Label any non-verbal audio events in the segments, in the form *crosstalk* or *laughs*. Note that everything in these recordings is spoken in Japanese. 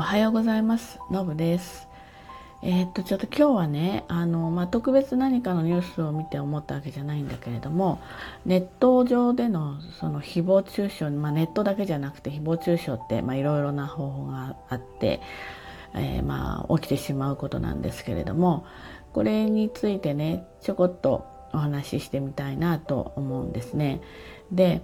おはようございますのぶですえー、っとちょっと今日はねあの、まあ、特別何かのニュースを見て思ったわけじゃないんだけれどもネット上でのその誹謗中傷、まあ、ネットだけじゃなくて誹謗中傷っていろいろな方法があって、えー、まあ起きてしまうことなんですけれどもこれについてねちょこっとお話ししてみたいなと思うんですね。で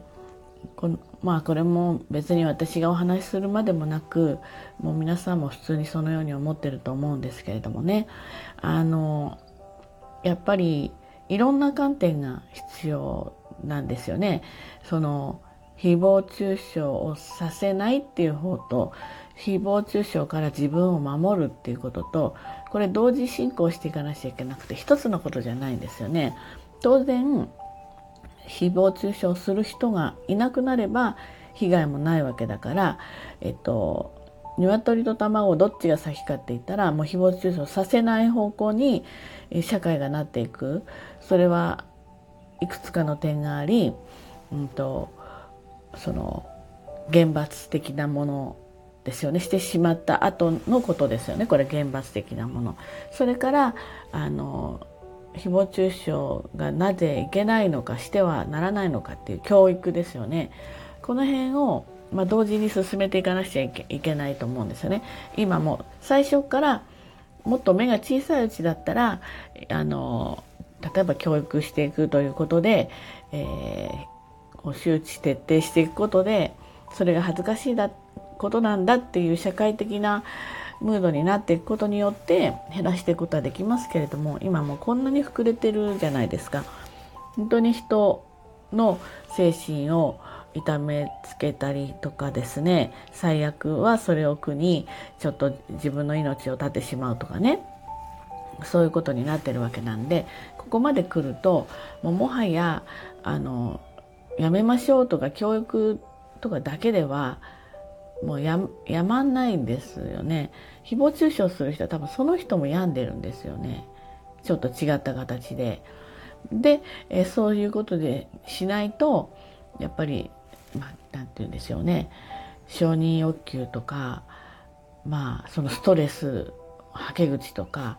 このまあこれも別に私がお話しするまでもなくもう皆さんも普通にそのように思ってると思うんですけれどもねあのやっぱりいろんな観点が必要なんですよね。その誹謗中傷をさせないっていう方と誹謗中傷から自分を守るっていうこととこれ同時進行していかなきゃいけなくて一つのことじゃないんですよね。当然誹謗中傷する人がいなくなれば被害もないわけだから、えっと、鶏と卵どっちが先かって言ったらもう誹謗中傷させない方向に社会がなっていく。それはいくつかの点があり、うんと、その厳罰的なものですよね。してしまった後のことですよね。これ厳罰的なもの。それからあの誹謗中傷がなぜいけないのかしてはならないのかっていう教育ですよね。この辺を、まあ、同時に進めていかなくちゃいけないと思うんですよね。今も最初からもっと目が小さいうちだったらあの例えば教育していくということで、えー、周知徹底していくことでそれが恥ずかしいだことなんだっていう社会的なムードになっていくことによって減らしていくことはできますけれども今もこんなに膨れてるじゃないですか。本当に人の精神を痛めつけたりとかですね最悪はそれを苦にちょっと自分の命を絶ってしまうとかねそういうことになってるわけなんでここまで来るともうもはやあのやめましょうとか教育とかだけではもうややまんないんですよね。誹謗中傷する人は多分その人も病んでるんですよね。ちょっと違った形で。でえそういうことでしないとやっぱりまあて言うんでしょうね。承認欲求とかまあそのストレスはけ口とか、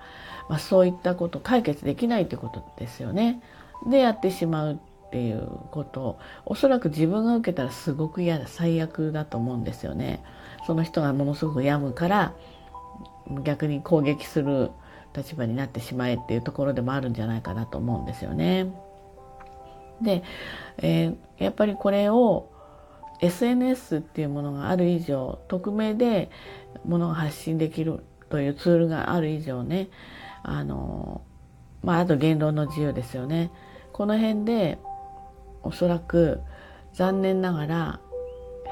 まあ、そういったこと解決できないってことですよね。でやってしまうっていうことおそらく自分が受けたらすごく嫌だ最悪だと思うんですよね。その人がものすごく病むから逆に攻撃する立場になってしまえっていうところでもあるんじゃないかなと思うんですよね。で、えー、やっぱりこれを SNS っていうものがある以上匿名でものが発信できるというツールがある以上ねあのまああと言論の自由ですよねこの辺でおそらく残念ながら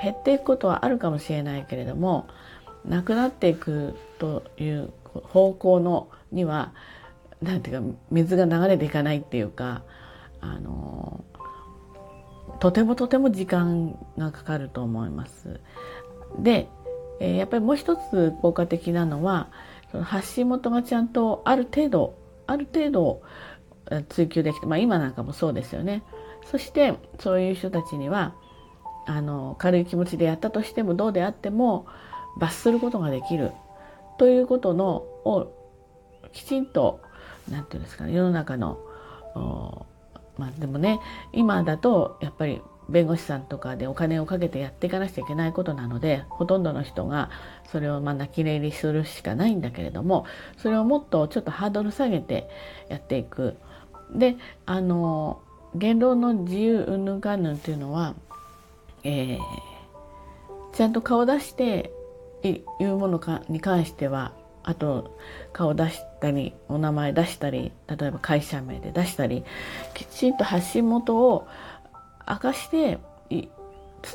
減っていくことはあるかもしれないけれどもなくなっていくという方向のには何ていうか水が流れていかないっていうかあのとてもとても時間がかかると思います。で、え、やっぱりもう一つ効果的なのはその発信元がちゃんとある程度ある程度追求できて、まあ、今なんかもそうですよね。そしてそういう人たちにはあの軽い気持ちでやったとしてもどうであっても罰することができるということのをきちんと何て言うんですかね世の中のまあでもね今だとやっぱり弁護士さんとかでお金をかけてやっていかなくちゃいけないことなのでほとんどの人がそれをまあ泣き寝入りするしかないんだけれどもそれをもっとちょっとハードル下げてやっていく。であの言論の自由うんぬんかんぬんっていうのは、えー、ちゃんと顔出していうものかに関してはあと顔出したりお名前出したり例えば会社名で出したりきちんと発信元を明かして伝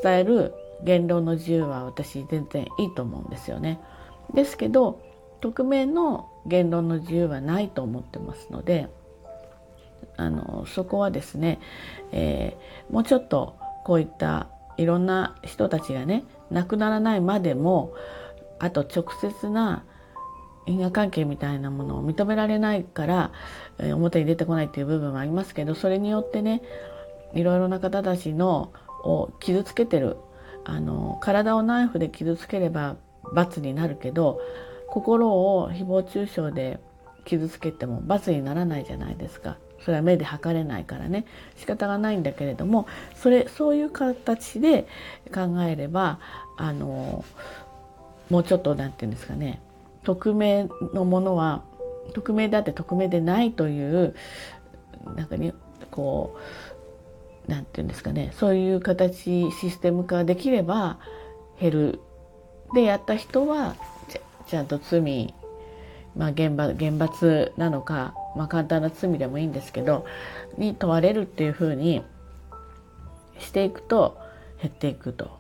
える言論の自由は私全然いいと思うんですよね。ですけど匿名の言論の自由はないと思ってますのであのそこはですね、えー、もうちょっとこういったいろんな人たちがね亡くならないまでもあと直接な因果関係みたいなものを認められないから、えー、表に出てこないっていう部分もありますけどそれによってねいろいろな方たちのを傷つけてるあの体をナイフで傷つければ罰になるけど心を誹謗中傷で傷つけても罰にならないじゃないですか。それは目で測れないからね。仕方がないんだけれどもそれそういう形で考えればあのもうちょっと何て言うんですかね。匿名のものは匿名であって匿名でないというなんかにこう何て言うんですかね。そういう形システム化できれば減る。でやった人はちゃんと罪まあ厳罰厳罰なのか、まあ、簡単な罪でもいいんですけどに問われるっていうふうにしていくと減っていくと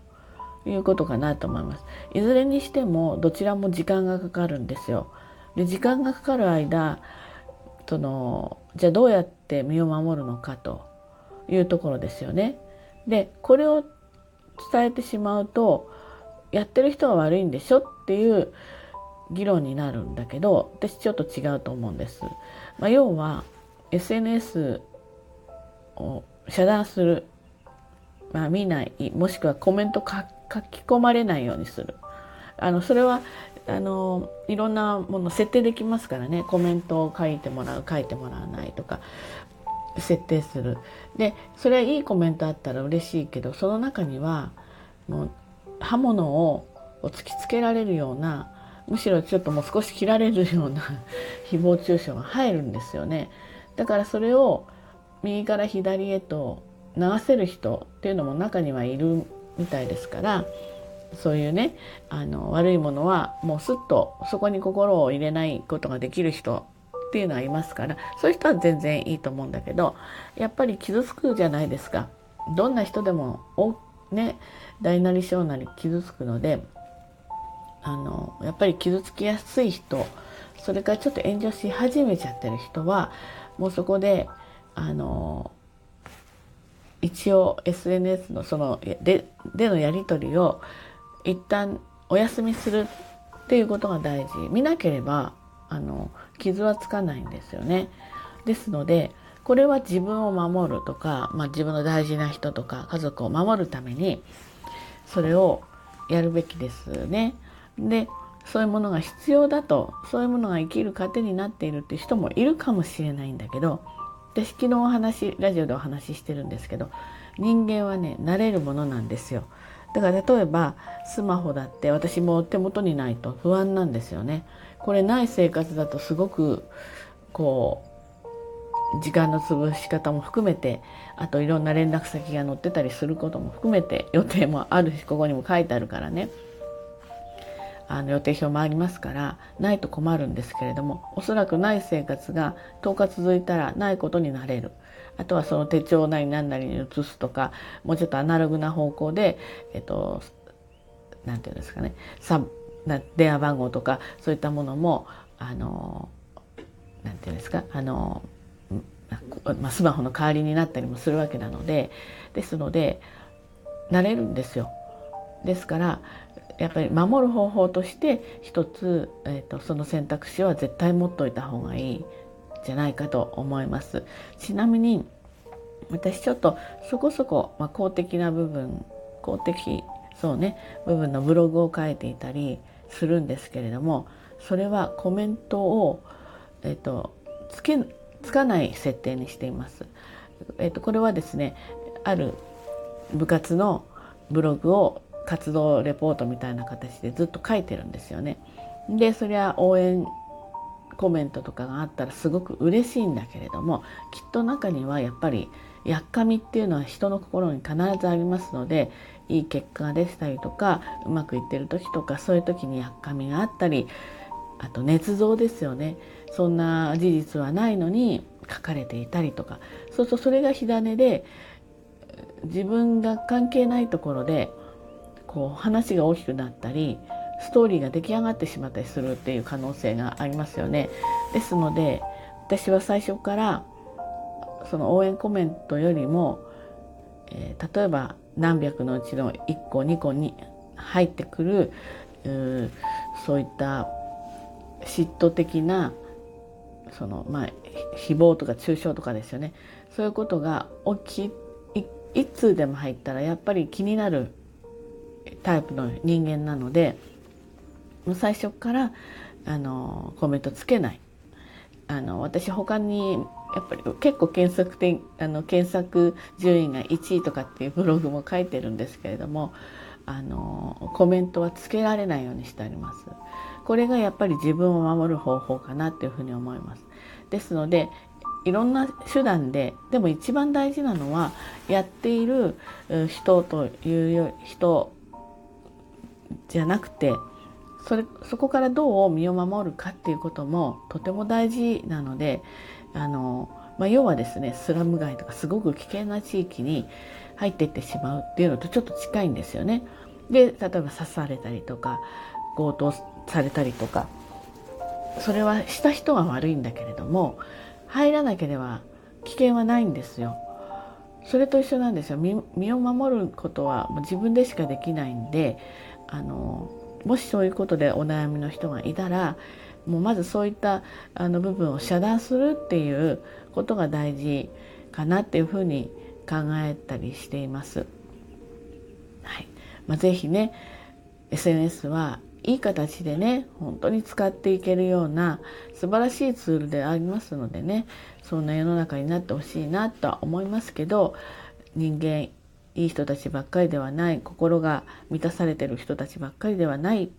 いうことかなと思います。いずれにしてもどちらも時間がかかるんですよ。で時間がかかる間そのじゃあどうやって身を守るのかというところですよね。でこれを伝えてしまうとやってる人が悪いんでしょっていう議論になるんだけど私ちょっと違うと思うんです。まあ、要は SNS を遮断する、まあ、見ないもしくはコメント書き込まれないようにする。あのそれはあのいろんなもの設定できますからねコメントを書いてもらう書いてもらわないとか設定するでそれはいいコメントあったら嬉しいけどその中にはもう刃物を突きつけられるようなむしろちょっともう少し切られるような *laughs* 誹謗中傷が入るんですよね。だからそれを右から左へと流せる人っていうのも中にはいるみたいですからそういうねあの悪いものはもうすっとそこに心を入れないことができる人っていうのはいますからそういう人は全然いいと思うんだけどやっぱり傷つくじゃないですか。どんな人でもね大なり小なり傷つくのであのやっぱり傷つきやすい人それからちょっと炎上し始めちゃってる人はもうそこであの一応 SNS のそのででのやり取りを一旦お休みするっていうことが大事見なければあの傷はつかないんですよね。ですのでこれは自分を守るとか、まあ、自分の大事な人とか家族を守るためにそれをやるべきですね。でそういうものが必要だとそういうものが生きる糧になっているって人もいるかもしれないんだけど私昨日お話ラジオでお話ししてるんですけど人間はね慣れるものなんですよ。だから例えばスマホだって私も手元にないと不安なんですよね。これない生活だとすごくこう時間の潰し方も含めてあといろんな連絡先が載ってたりすることも含めて予定もあるしここにも書いてあるからねあの予定表もありますからないと困るんですけれどもおそらくない生活が10日続いたらないことになれるあとはその手帳なり何なりに移すとかもうちょっとアナログな方向でえっと何て言うんですかね電話番号とかそういったものもあの何て言うんですかあの、ま、スマホの代わりになったりもするわけなのでですので慣れるんですよ。ですからやっぱり守る方法として一つ、えーと、その選択肢は絶対持っといた方がいいじゃないかと思います。ちなみに私ちょっとそこそこ、まあ、公的な部分公的そうね部分のブログを書いていたりするんですけれどもそれはコメントを、えーと、つけつかない設定にしています。えーと、これはですねある部活のブログを活動レポートみたいな形でずっと書いてるんですよね。でそりゃ応援コメントとかがあったらすごく嬉しいんだけれどもきっと中にはやっぱりやっかみっていうのは人の心に必ずありますのでいい結果が出したりとかうまくいってる時とかそういう時にやっかみがあったりあと捏造ですよねそんな事実はないのに書かれていたりとかそうするとそれが火種で自分が関係ないところでこう話が大きくなったりストーリーが出来上がってしまったりするっていう可能性がありますよね。ですので私は最初からその応援コメントよりも、えー、例えば何百のうちの1個2個に入ってくるうそういった嫉妬的なそのまあ誹謗とか中傷とかですよねそういうことが起きい通でも入ったらやっぱり気になるタイプの人間なので最初からあのコメントつけないあの私他にやっぱり結構検索点あの検索順位が1位とかっていうブログも書いてるんですけれどもあのコメントはつけられないようにしてあります。これがやっぱり自分を守る方法かなっていうふうに思います。ですのでいろんな手段ででも一番大事なのはやっている人という人じゃなくてそれそこからどう身を守るかっていうこともとても大事なのであの、まあ、要はですねスラム街とかすごく危険な地域に入っていってしまうっていうのとちょっと近いんですよね。で例えば刺されたりとか強盗されたりとかそれはした人が悪いんだけれども入らなければ危険はないんですよ。それと一緒なんですよ身を守ることは自分でしかできないんであのもしそういうことでお悩みの人がいたらもうまずそういったあの部分を遮断するっていうことが大事かなっていうふうに考えたりしています。はいまあ、ぜひね SNS はいい形でね本当に使っていけるような素晴らしいツールでありますのでねそんな世の中になってほしいなとは思いますけど人間いい人たちばっかりではない心が満たされてる人たちばっかりではない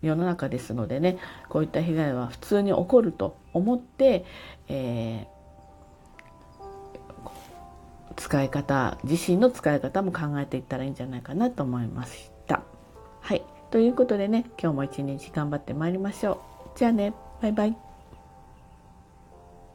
世の中ですのでねこういった被害は普通に起こると思って、えー、使い方自身の使い方も考えていったらいいんじゃないかなと思いました。はいということでね今日も一日頑張ってまいりましょう。じゃあねバイバイ。